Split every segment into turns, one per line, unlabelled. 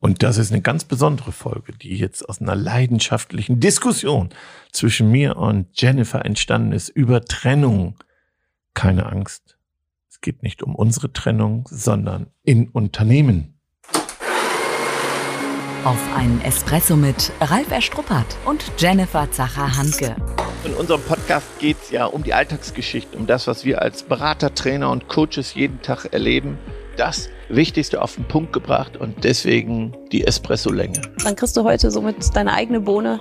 Und das ist eine ganz besondere Folge, die jetzt aus einer leidenschaftlichen Diskussion zwischen mir und Jennifer entstanden ist über Trennung. Keine Angst. Es geht nicht um unsere Trennung, sondern in Unternehmen.
Auf einen Espresso mit Ralf Erstruppert und Jennifer Zacher-Hanke.
In unserem Podcast geht es ja um die Alltagsgeschichte, um das, was wir als Berater, Trainer und Coaches jeden Tag erleben. Das Wichtigste auf den Punkt gebracht und deswegen die Espresso-Länge.
Dann kriegst du heute somit deine eigene Bohne,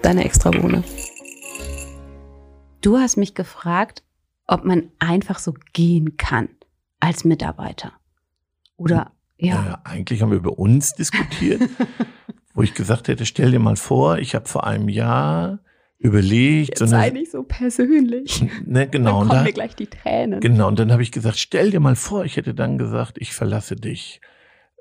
deine extra Bohne. Du hast mich gefragt, ob man einfach so gehen kann als Mitarbeiter. Oder ja.
ja eigentlich haben wir über uns diskutiert, wo ich gesagt hätte, stell dir mal vor, ich habe vor einem Jahr überlegt.
Jetzt so sei nicht so persönlich.
Ne, genau.
Dann kommen da, mir gleich die Tränen.
Genau, und dann habe ich gesagt, stell dir mal vor, ich hätte dann gesagt, ich verlasse dich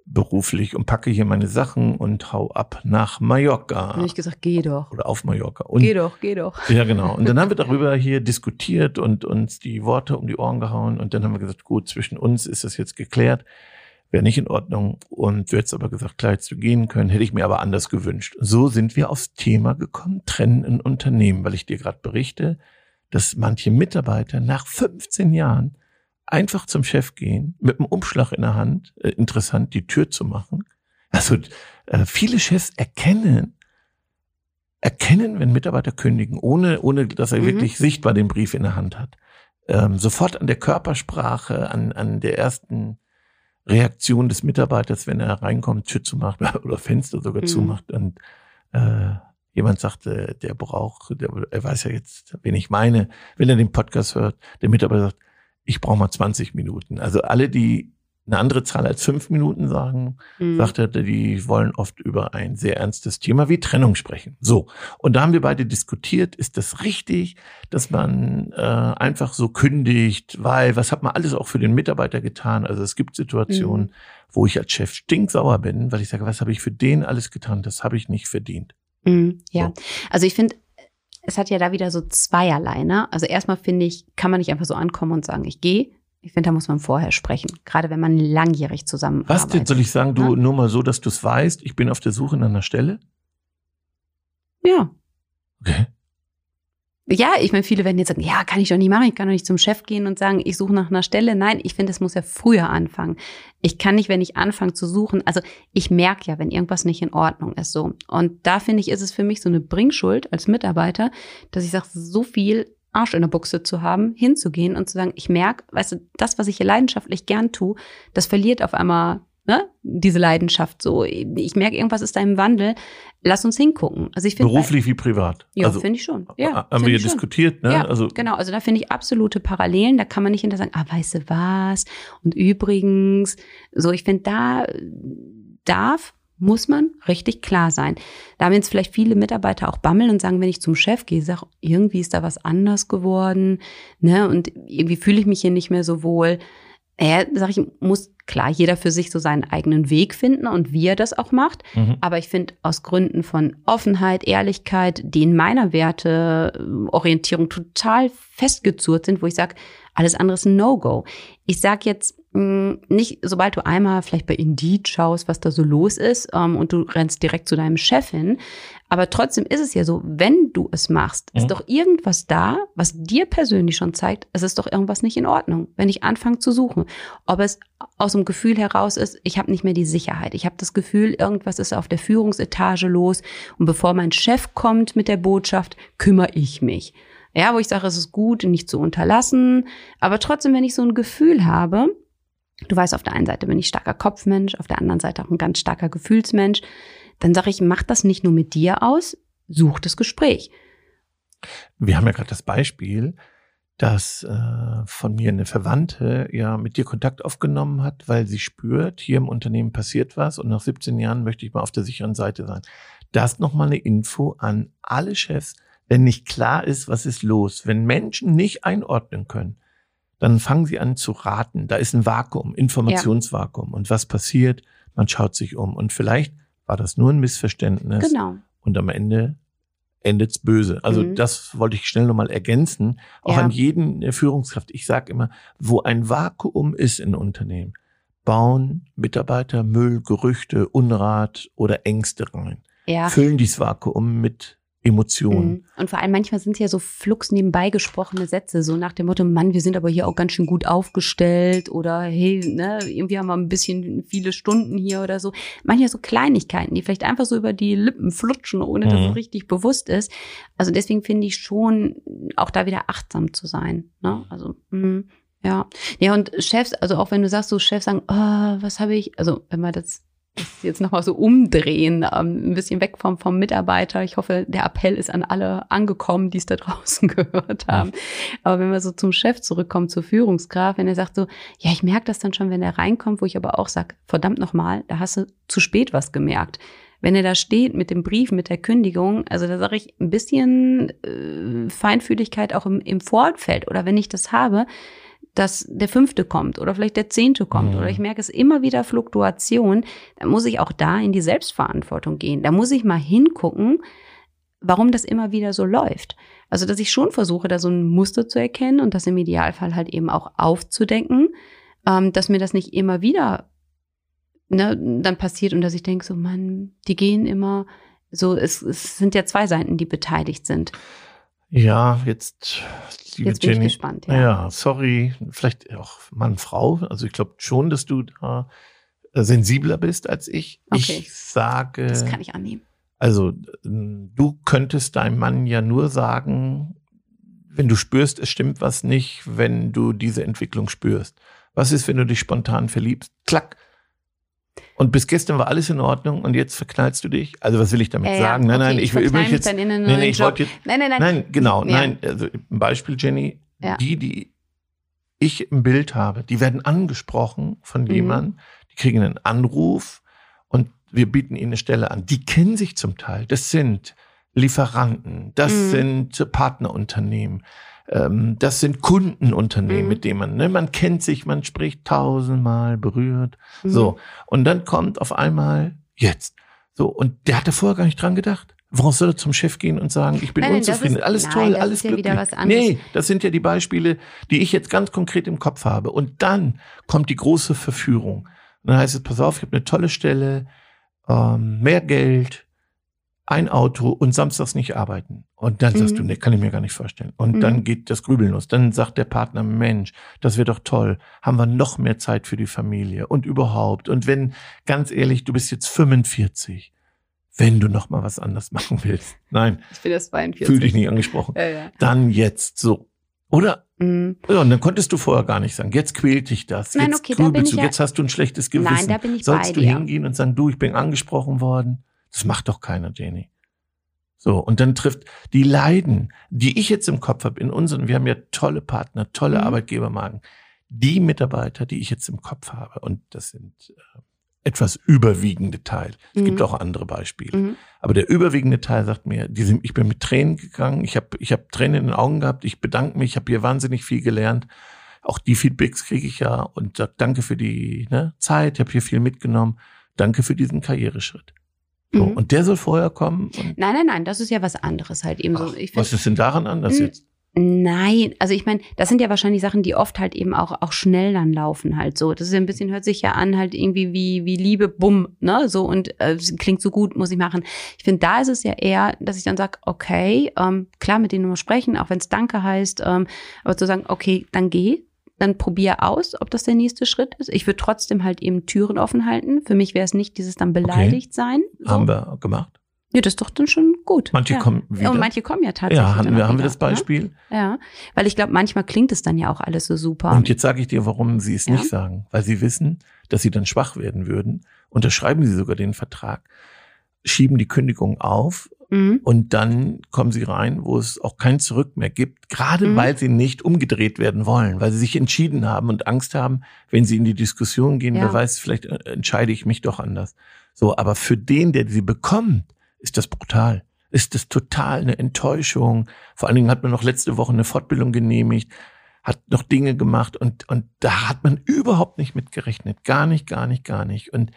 beruflich und packe hier meine Sachen und hau ab nach Mallorca.
Dann habe ich gesagt, geh doch.
Oder auf Mallorca. Und,
geh doch, geh doch.
Ja, genau. Und dann haben wir darüber hier diskutiert und uns die Worte um die Ohren gehauen und dann haben wir gesagt, gut, zwischen uns ist das jetzt geklärt wäre nicht in Ordnung. Und du hättest aber gesagt, klar, hättest du gehen können, hätte ich mir aber anders gewünscht. So sind wir aufs Thema gekommen, trennen in Unternehmen, weil ich dir gerade berichte, dass manche Mitarbeiter nach 15 Jahren einfach zum Chef gehen, mit einem Umschlag in der Hand, äh, interessant, die Tür zu machen. Also äh, viele Chefs erkennen, erkennen, wenn Mitarbeiter kündigen, ohne, ohne dass er mhm. wirklich sichtbar den Brief in der Hand hat. Ähm, sofort an der Körpersprache, an, an der ersten Reaktion des Mitarbeiters, wenn er reinkommt, Tür zumacht oder Fenster sogar mhm. zumacht und äh, jemand sagte, der braucht, der, er weiß ja jetzt, wen ich meine, wenn er den Podcast hört, der Mitarbeiter sagt, ich brauche mal 20 Minuten. Also alle, die eine andere Zahl als fünf Minuten sagen, mhm. sagt er, die wollen oft über ein sehr ernstes Thema wie Trennung sprechen. So. Und da haben wir beide diskutiert, ist das richtig, dass man äh, einfach so kündigt, weil was hat man alles auch für den Mitarbeiter getan? Also es gibt Situationen, mhm. wo ich als Chef stinksauer bin, weil ich sage, was habe ich für den alles getan? Das habe ich nicht verdient.
Mhm, ja, so. also ich finde, es hat ja da wieder so zweierlei. Ne? Also erstmal finde ich, kann man nicht einfach so ankommen und sagen, ich gehe, ich finde, da muss man vorher sprechen, gerade wenn man langjährig zusammenarbeitet.
Was denn? Soll ich sagen, du, ja? nur mal so, dass du es weißt, ich bin auf der Suche nach einer Stelle?
Ja.
Okay.
Ja, ich meine, viele werden jetzt sagen, ja, kann ich doch nicht machen, ich kann doch nicht zum Chef gehen und sagen, ich suche nach einer Stelle. Nein, ich finde, es muss ja früher anfangen. Ich kann nicht, wenn ich anfange zu suchen, also ich merke ja, wenn irgendwas nicht in Ordnung ist so. Und da finde ich, ist es für mich so eine Bringschuld als Mitarbeiter, dass ich sage, so viel Arsch in der Buchse zu haben, hinzugehen und zu sagen, ich merke, weißt du, das, was ich hier leidenschaftlich gern tue, das verliert auf einmal ne, diese Leidenschaft so. Ich merke, irgendwas ist da im Wandel. Lass uns hingucken. Also ich finde
beruflich wie privat.
Ja, also, finde ich schon. Ja,
haben wir hier diskutiert, ne?
Ja, also genau. Also da finde ich absolute Parallelen. Da kann man nicht hinter sagen, ah, weißt du was? Und übrigens, so ich finde, da darf muss man richtig klar sein. Da haben jetzt vielleicht viele Mitarbeiter auch bammeln und sagen, wenn ich zum Chef gehe, sag, irgendwie ist da was anders geworden, ne, und irgendwie fühle ich mich hier nicht mehr so wohl. Ja, sag ich, muss klar jeder für sich so seinen eigenen Weg finden und wie er das auch macht. Mhm. Aber ich finde, aus Gründen von Offenheit, Ehrlichkeit, die in meiner Werteorientierung total festgezurrt sind, wo ich sage, alles andere ist ein No-Go. Ich sage jetzt, nicht, sobald du einmal vielleicht bei Indeed schaust, was da so los ist, ähm, und du rennst direkt zu deinem Chef hin. Aber trotzdem ist es ja so, wenn du es machst, ist mhm. doch irgendwas da, was dir persönlich schon zeigt, es ist doch irgendwas nicht in Ordnung, wenn ich anfange zu suchen. Ob es aus dem Gefühl heraus ist, ich habe nicht mehr die Sicherheit. Ich habe das Gefühl, irgendwas ist auf der Führungsetage los. Und bevor mein Chef kommt mit der Botschaft, kümmere ich mich. Ja, wo ich sage, es ist gut, nicht zu unterlassen. Aber trotzdem, wenn ich so ein Gefühl habe, Du weißt, auf der einen Seite bin ich starker Kopfmensch, auf der anderen Seite auch ein ganz starker Gefühlsmensch. Dann sage ich, mach das nicht nur mit dir aus, such das Gespräch.
Wir haben ja gerade das Beispiel, dass äh, von mir eine Verwandte ja mit dir Kontakt aufgenommen hat, weil sie spürt, hier im Unternehmen passiert was und nach 17 Jahren möchte ich mal auf der sicheren Seite sein. Das nochmal eine Info an alle Chefs, wenn nicht klar ist, was ist los, wenn Menschen nicht einordnen können, dann fangen sie an zu raten. Da ist ein Vakuum, Informationsvakuum. Ja. Und was passiert? Man schaut sich um. Und vielleicht war das nur ein Missverständnis.
Genau.
Und am Ende endet's böse. Also mhm. das wollte ich schnell nochmal ergänzen. Auch ja. an jeden Führungskraft. Ich sage immer, wo ein Vakuum ist in Unternehmen, bauen Mitarbeiter Müll, Gerüchte, Unrat oder Ängste rein.
Ja.
Füllen dieses Vakuum mit Emotionen.
Mhm. Und vor allem manchmal sind es ja so flugs nebenbei gesprochene Sätze, so nach dem Motto, Mann, wir sind aber hier auch ganz schön gut aufgestellt oder hey, ne, irgendwie haben wir ein bisschen viele Stunden hier oder so. Manchmal so Kleinigkeiten, die vielleicht einfach so über die Lippen flutschen, ohne dass
Mhm.
es richtig bewusst ist. Also deswegen finde ich schon, auch da wieder achtsam zu sein. Ne? Also, mh, ja. Ja, und Chefs, also auch wenn du sagst, so Chefs sagen, oh, was habe ich, also wenn wir das das jetzt nochmal so umdrehen, ähm, ein bisschen weg vom, vom Mitarbeiter. Ich hoffe, der Appell ist an alle angekommen, die es da draußen gehört haben. Aber wenn wir so zum Chef zurückkommen, zur Führungskraft, wenn er sagt so, ja, ich merke das dann schon, wenn er reinkommt, wo ich aber auch sage, verdammt nochmal, da hast du zu spät was gemerkt. Wenn er da steht mit dem Brief, mit der Kündigung, also da sage ich ein bisschen äh, Feinfühligkeit auch im, im Vorfeld. Oder wenn ich das habe, dass der fünfte kommt oder vielleicht der zehnte kommt
Mhm.
oder ich merke es immer wieder Fluktuation, dann muss ich auch da in die Selbstverantwortung gehen. Da muss ich mal hingucken, warum das immer wieder so läuft. Also, dass ich schon versuche, da so ein Muster zu erkennen und das im Idealfall halt eben auch aufzudecken, ähm, dass mir das nicht immer wieder ne, dann passiert und dass ich denke, so, Mann, die gehen immer so, es, es sind ja zwei Seiten, die beteiligt sind.
Ja, jetzt, liebe
Jetzt bin ich
Jenny.
gespannt,
Ja.
ja.
sorry, vielleicht auch Mann, Frau. Also ich glaube schon, dass du da äh, sensibler bist als ich.
Okay.
Ich sage,
Das kann ich annehmen.
also du könntest deinem Mann ja nur sagen, wenn du spürst, es stimmt was nicht, wenn du diese Entwicklung spürst. Was ist, wenn du dich spontan verliebst? Klack. Und bis gestern war alles in Ordnung und jetzt verknallst du dich? Also was will ich damit
Äh,
sagen? Nein,
okay,
nein, ich will, will ich
mich
jetzt.
dann in einen
nee,
neuen
ich wollte jetzt.
Nein, nein, nein.
Nein, genau,
Ja.
nein. Also ein Beispiel, Jenny.
Ja.
Die, die ich im Bild habe, die werden angesprochen von
Mhm.
jemandem, die kriegen einen Anruf und wir bieten ihnen eine Stelle an. Die kennen sich zum Teil. Das sind Lieferanten, das
Mhm.
sind Partnerunternehmen, ähm, das sind Kundenunternehmen,
Mhm.
mit denen man, ne, man kennt sich, man spricht tausendmal berührt.
Mhm.
So. Und dann kommt auf einmal jetzt. So. Und der hatte vorher gar nicht dran gedacht. Warum soll er zum Chef gehen und sagen, ich bin
Nein,
unzufrieden?
ist-
alles
nein,
toll, alles
ist
glücklich. Nee, das sind ja die Beispiele, die ich jetzt ganz konkret im Kopf habe. Und dann kommt die große Verführung. Und dann heißt es, pass auf, ich habe eine tolle Stelle, ähm, mehr Geld, ein Auto und samstags nicht arbeiten. Und dann sagst
Mhm.
du, nee, kann ich mir gar nicht vorstellen. Und
Mhm.
dann geht das Grübeln los. Dann sagt der Partner, Mensch, das wäre doch toll. Haben wir noch mehr Zeit für die Familie und überhaupt. Und wenn, ganz ehrlich, du bist jetzt 45, wenn du noch mal was anders machen willst. Nein,
Ich bin das 42.
fühl dich nicht angesprochen.
Ja, ja.
Dann jetzt so. Oder?
Mhm.
Ja, und dann konntest du vorher gar nicht sagen, jetzt quält dich das.
Nein,
jetzt
okay, da bin
grübelst
ich
du,
ja-
jetzt hast du ein schlechtes Gewissen.
Nein, da bin ich
Sollst
bei
du
dir.
hingehen und sagen, du, ich bin angesprochen worden? Das macht doch keiner, Jenny. So, und dann trifft die Leiden, die ich jetzt im Kopf habe, in unseren, wir haben ja tolle Partner, tolle
Mhm.
Arbeitgebermarken, die Mitarbeiter, die ich jetzt im Kopf habe, und das sind äh, etwas überwiegende Teil. Es
Mhm.
gibt auch andere Beispiele.
Mhm.
Aber der überwiegende Teil sagt mir, die sind, ich bin mit Tränen gegangen, ich habe ich hab Tränen in den Augen gehabt, ich bedanke mich, ich habe hier wahnsinnig viel gelernt. Auch die Feedbacks kriege ich ja und sag danke für die ne, Zeit, ich habe hier viel mitgenommen. Danke für diesen Karriereschritt. So,
Mhm.
Und der soll vorher kommen.
Nein, nein, nein, das ist ja was anderes halt eben so.
was ist denn daran anders
Mhm.
jetzt?
nein, also ich meine, das sind ja wahrscheinlich Sachen, die oft halt eben auch auch schnell dann laufen halt so. Das ist ja ein bisschen hört sich ja an halt irgendwie wie wie Liebe, bumm, ne, so und äh, es klingt so gut, muss ich machen. Ich finde, da ist es ja eher, dass ich dann sage, okay, ähm, klar mit denen nur sprechen, auch wenn es Danke heißt, ähm, aber zu sagen, okay, dann geh, dann probier aus, ob das der nächste Schritt ist. Ich würde trotzdem halt eben Türen offen halten. Für mich wäre es nicht dieses dann beleidigt sein. So.
Haben wir gemacht.
Ja, das ist doch dann schon gut.
Manche
ja.
kommen wieder.
Und manche kommen ja tatsächlich.
ja, haben wir, haben wir
wieder,
das Beispiel.
Ne? Ja, weil ich glaube, manchmal klingt es dann ja auch alles so super.
Und jetzt sage ich dir, warum sie es
Ja.
nicht sagen. Weil sie wissen, dass sie dann schwach werden würden. Unterschreiben sie sogar den Vertrag, schieben die Kündigung auf
mhm.
und dann kommen sie rein, wo es auch kein Zurück mehr gibt, gerade
Mhm.
weil sie nicht umgedreht werden wollen, weil sie sich entschieden haben und Angst haben, wenn sie in die Diskussion gehen,
Ja.
wer weiß, vielleicht äh, entscheide ich mich doch anders. So, aber für den, der sie bekommt, ist das brutal. Ist das total eine Enttäuschung. Vor allen Dingen hat man noch letzte Woche eine Fortbildung genehmigt, hat noch Dinge gemacht und, und da hat man überhaupt nicht mit gerechnet. Gar nicht, gar nicht, gar nicht. Und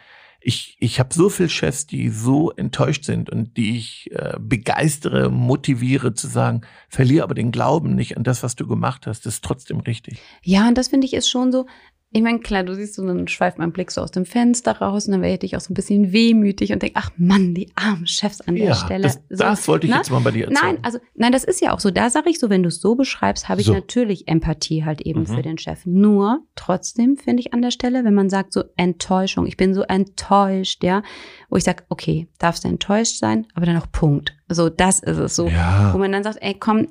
ich, ich habe so viele Chefs, die so enttäuscht sind und die ich äh, begeistere, motiviere zu sagen, verliere aber den Glauben nicht an das, was du gemacht hast. Das ist trotzdem richtig.
Ja, und das finde ich ist schon so. Ich meine, klar, du siehst so, dann schweift mein Blick so aus dem Fenster raus und dann werde ich auch so ein bisschen wehmütig und denke, ach Mann, die armen Chefs an der
ja,
Stelle.
Das,
so,
das wollte ich
ne?
jetzt mal bei dir erzählen.
Nein, also nein, das ist ja auch so. Da sage ich so, wenn du es so beschreibst, habe ich
So.
natürlich Empathie halt eben
Mhm.
für den Chef. Nur trotzdem finde ich an der Stelle, wenn man sagt so Enttäuschung, ich bin so enttäuscht, ja, wo ich sage, okay, darfst du enttäuscht sein, aber dann auch Punkt. So, das ist es so. Wo
ja,
man dann sagt, ey, komm,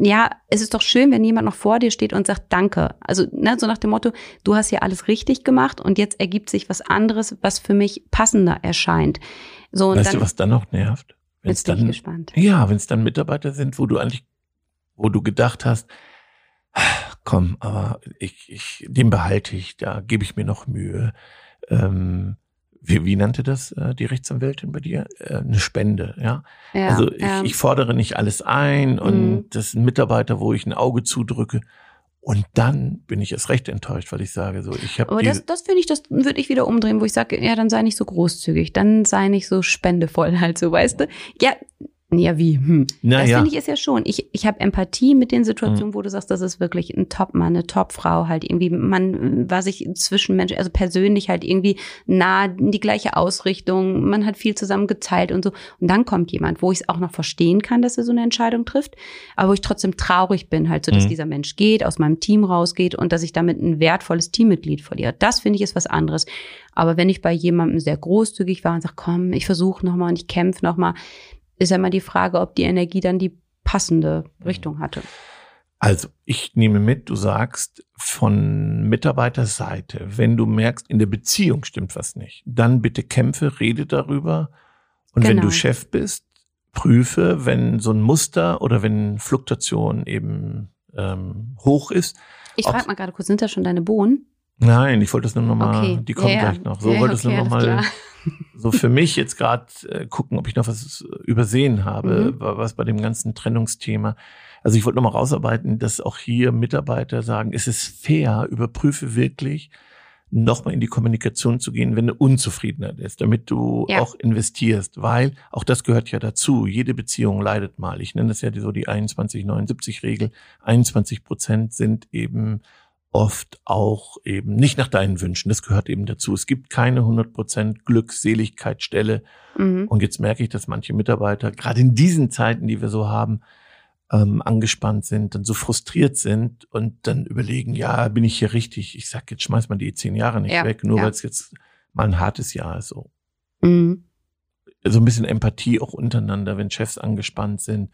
ja, es ist doch schön, wenn jemand noch vor dir steht und sagt Danke. Also, ne, so nach dem Motto, du hast hier alles richtig gemacht und jetzt ergibt sich was anderes, was für mich passender erscheint. So,
weißt
dann
du, was dann noch nervt? Wenn's
bin ich
dann,
gespannt.
ja, wenn es dann Mitarbeiter sind, wo du eigentlich, wo du gedacht hast, "Ah, komm, aber ich, ich, den behalte ich, da gebe ich mir noch Mühe. Ähm, wie, wie nannte das äh, die Rechtsanwältin bei dir? Äh, eine Spende, ja.
Ja,
also ich,
ja.
ich fordere nicht alles ein und
Mhm.
das sind Mitarbeiter, wo ich ein Auge zudrücke. Und dann bin ich erst recht enttäuscht, weil ich sage so, ich habe
Aber das, das finde ich, das würde ich wieder umdrehen, wo ich sage, ja, dann sei nicht so großzügig, dann sei nicht so spendevoll halt so, weißt du? Ja, ja, wie? Hm. Das
naja,
finde ich ist ja schon. Ich, ich habe Empathie mit den
Mhm.
Situationen, wo du sagst, das ist wirklich ein Top-Mann, eine Top-Frau, halt irgendwie, man war sich zwischenmenschlich, also persönlich halt irgendwie nah, die gleiche Ausrichtung, man hat viel zusammen geteilt und so. Und dann kommt jemand, wo ich es auch noch verstehen kann, dass er so eine Entscheidung trifft, aber wo ich trotzdem traurig bin, halt so, dass
Mhm.
dieser Mensch geht, aus meinem Team rausgeht und dass ich damit ein wertvolles Teammitglied verliere. Das finde ich ist was anderes. Aber wenn ich bei jemandem sehr großzügig war und sage, komm, ich versuche nochmal und ich kämpfe nochmal, ist ja immer die Frage, ob die Energie dann die passende Richtung hatte.
Also, ich nehme mit, du sagst von Mitarbeiterseite, wenn du merkst, in der Beziehung stimmt was nicht, dann bitte kämpfe, rede darüber. Und wenn
Genau.
du Chef bist, prüfe, wenn so ein Muster oder wenn Fluktuation eben ähm, hoch ist.
Ich frage mal gerade kurz, sind das schon deine Bohnen?
Nein, ich wollte das nur nochmal,
Okay.
die kommen
Ja,
gleich noch. So
Ja,
wollte es
okay,
nur
alles
nochmal. So für mich jetzt gerade äh, gucken, ob ich noch was übersehen habe,
Mhm.
wa- was bei dem ganzen Trennungsthema. Also ich wollte nochmal rausarbeiten, dass auch hier Mitarbeiter sagen, es ist fair, überprüfe wirklich, nochmal in die Kommunikation zu gehen, wenn eine Unzufriedenheit ist, damit du
Ja.
auch investierst, weil auch das gehört ja dazu. Jede Beziehung leidet mal. Ich nenne das ja so die 21-79-Regel. 21 Prozent sind eben oft auch eben nicht nach deinen Wünschen. Das gehört eben dazu. Es gibt keine 100 Prozent Glückseligkeitsstelle.
Mhm.
Und jetzt merke ich, dass manche Mitarbeiter, gerade in diesen Zeiten, die wir so haben, ähm, angespannt sind, dann so frustriert sind und dann überlegen, ja, bin ich hier richtig? Ich sag, jetzt schmeiß mal die zehn Jahre nicht
Ja,
weg, nur
ja.
weil es jetzt mal ein hartes Jahr ist. So.
Mhm.
so ein bisschen Empathie auch untereinander, wenn Chefs angespannt sind.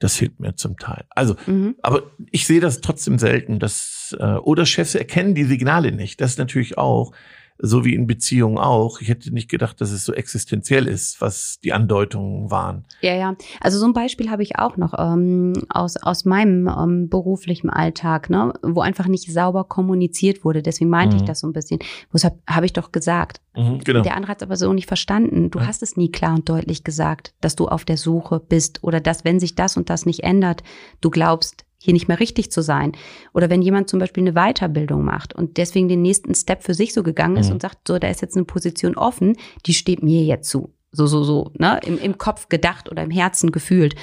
Das fehlt mir zum Teil. Also,
Mhm.
aber ich sehe das trotzdem selten, dass äh, oder Chefs erkennen die Signale nicht. Das ist natürlich auch so wie in Beziehungen auch. Ich hätte nicht gedacht, dass es so existenziell ist, was die Andeutungen waren.
Ja, ja. Also so ein Beispiel habe ich auch noch ähm, aus, aus meinem ähm, beruflichen Alltag, ne, wo einfach nicht sauber kommuniziert wurde. Deswegen meinte
Mhm.
ich das so ein bisschen. Deshalb habe ich doch gesagt.
Mhm, genau.
Der andere hat es aber so nicht verstanden. Du
Ja.
hast es nie klar und deutlich gesagt, dass du auf der Suche bist oder dass, wenn sich das und das nicht ändert, du glaubst, hier nicht mehr richtig zu sein. Oder wenn jemand zum Beispiel eine Weiterbildung macht und deswegen den nächsten Step für sich so gegangen ist
Mhm.
und sagt, so, da ist jetzt eine Position offen, die steht mir jetzt zu. So, so, so, ne, im, im Kopf gedacht oder im Herzen gefühlt.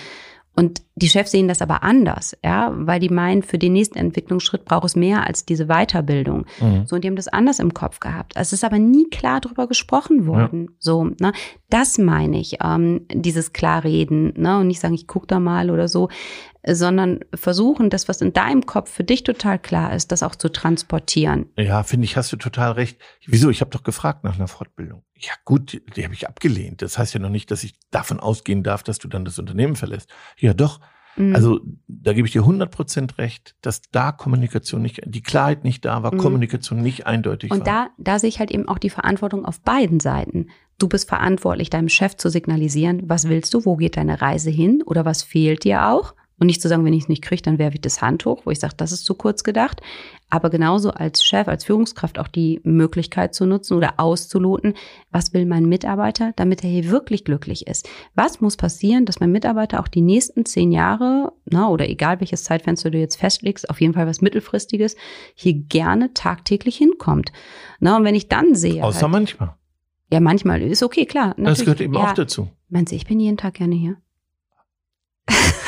Und die Chefs sehen das aber anders, ja, weil die meinen, für den nächsten Entwicklungsschritt braucht es mehr als diese Weiterbildung.
Mhm.
So, und die haben das anders im Kopf gehabt. Es ist aber nie klar drüber gesprochen worden. So, ne? Das meine ich, ähm, dieses Klarreden, ne? Und nicht sagen, ich guck da mal oder so, sondern versuchen, das, was in deinem Kopf für dich total klar ist, das auch zu transportieren.
Ja, finde ich, hast du total recht. Wieso? Ich habe doch gefragt nach einer Fortbildung. Ja, gut, die, die habe ich abgelehnt. Das heißt ja noch nicht, dass ich davon ausgehen darf, dass du dann das Unternehmen verlässt. Ja, doch.
Mhm.
Also da gebe ich dir 100% recht, dass da Kommunikation nicht, die Klarheit nicht da war,
Mhm.
Kommunikation nicht eindeutig
Und
war.
da, da sehe ich halt eben auch die Verantwortung auf beiden Seiten. Du bist verantwortlich, deinem Chef zu signalisieren, was willst du, wo geht deine Reise hin oder was fehlt dir auch. Und nicht zu sagen, wenn ich es nicht kriege, dann werfe ich das Handtuch, wo ich sage, das ist zu kurz gedacht. Aber genauso als Chef, als Führungskraft auch die Möglichkeit zu nutzen oder auszuloten, was will mein Mitarbeiter, damit er hier wirklich glücklich ist. Was muss passieren, dass mein Mitarbeiter auch die nächsten zehn Jahre, na, oder egal welches Zeitfenster du jetzt festlegst, auf jeden Fall was Mittelfristiges, hier gerne tagtäglich hinkommt. Na, und wenn ich dann sehe,
Außer
halt,
manchmal.
ja, manchmal ist okay, klar.
Das gehört eben
ja,
auch dazu.
Meinst du, ich bin jeden Tag gerne hier?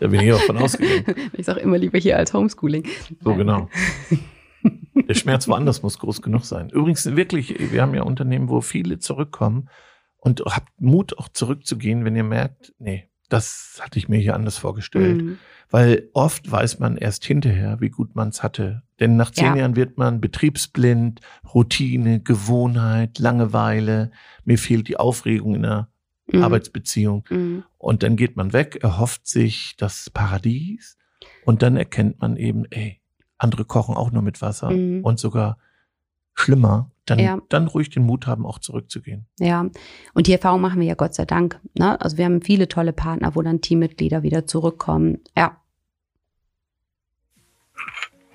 Da bin ich auch von ausgegangen.
ich sage immer lieber hier als Homeschooling.
So genau. Der Schmerz woanders muss groß genug sein. Übrigens wirklich, wir haben ja Unternehmen, wo viele zurückkommen und habt Mut auch zurückzugehen, wenn ihr merkt, nee, das hatte ich mir hier anders vorgestellt. Mhm. Weil oft weiß man erst hinterher, wie gut man es hatte. Denn nach zehn ja. Jahren wird man betriebsblind, Routine, Gewohnheit, Langeweile. Mir fehlt die Aufregung in der mhm. Arbeitsbeziehung. Mhm. Und dann geht man weg, erhofft sich das Paradies. Und dann erkennt man eben, ey, andere kochen auch nur mit Wasser mhm. und sogar schlimmer, dann, ja. dann ruhig den Mut haben, auch zurückzugehen.
Ja, und die Erfahrung machen wir ja Gott sei Dank. Ne? Also wir haben viele tolle Partner, wo dann Teammitglieder wieder zurückkommen. Ja.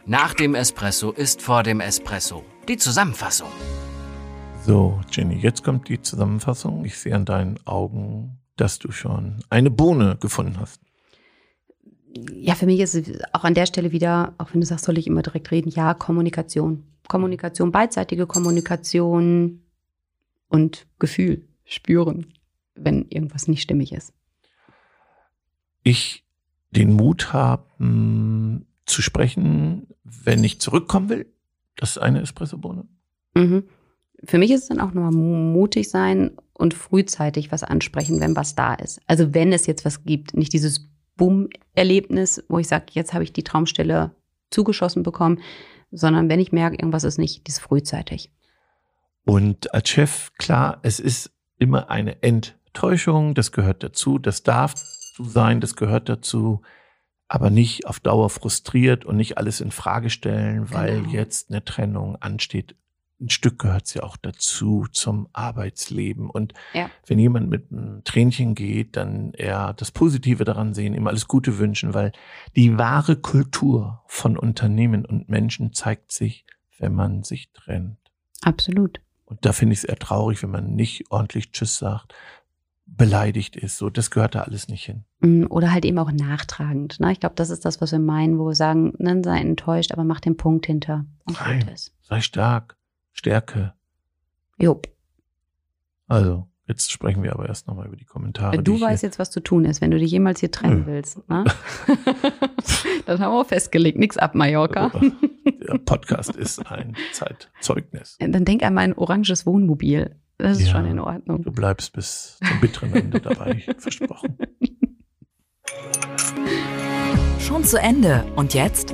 Nach dem Espresso ist vor dem Espresso die Zusammenfassung.
So, Jenny, jetzt kommt die Zusammenfassung. Ich sehe an deinen Augen, dass du schon eine Bohne gefunden hast.
Ja, für mich ist es auch an der Stelle wieder, auch wenn du sagst, soll ich immer direkt reden, ja, Kommunikation. Kommunikation, beidseitige Kommunikation und Gefühl spüren, wenn irgendwas nicht stimmig ist.
Ich den Mut haben zu sprechen, wenn ich zurückkommen will. Das ist eine Espressobohne.
Mhm. Für mich ist es dann auch nochmal mutig sein und frühzeitig was ansprechen, wenn was da ist. Also wenn es jetzt was gibt, nicht dieses Boom-Erlebnis, wo ich sage, jetzt habe ich die Traumstelle zugeschossen bekommen, sondern wenn ich merke, irgendwas ist nicht, das frühzeitig.
Und als Chef, klar, es ist immer eine Enttäuschung, das gehört dazu, das darf so sein, das gehört dazu, aber nicht auf Dauer frustriert und nicht alles in Frage stellen, weil genau. jetzt eine Trennung ansteht ein Stück gehört es ja auch dazu zum Arbeitsleben. Und ja. wenn jemand mit einem Tränchen geht, dann eher das Positive daran sehen, ihm alles Gute wünschen, weil die wahre Kultur von Unternehmen und Menschen zeigt sich, wenn man sich trennt.
Absolut.
Und da finde ich es eher traurig, wenn man nicht ordentlich Tschüss sagt, beleidigt ist. So, das gehört da alles nicht hin.
Mm, oder halt eben auch nachtragend. Ne? Ich glaube, das ist das, was wir meinen, wo wir sagen, dann sei enttäuscht, aber mach den Punkt hinter.
Und Nein, sei stark. Stärke.
Jupp.
Also, jetzt sprechen wir aber erst nochmal über die Kommentare.
Du weißt jetzt, was zu tun ist, wenn du dich jemals hier trennen hm. willst. Ne? das haben wir auch festgelegt. Nix ab, Mallorca.
Der Podcast ist ein Zeitzeugnis.
Dann denk an mein oranges Wohnmobil. Das ist ja, schon in Ordnung.
Du bleibst bis zum bitteren Ende dabei, versprochen.
Schon zu Ende. Und jetzt?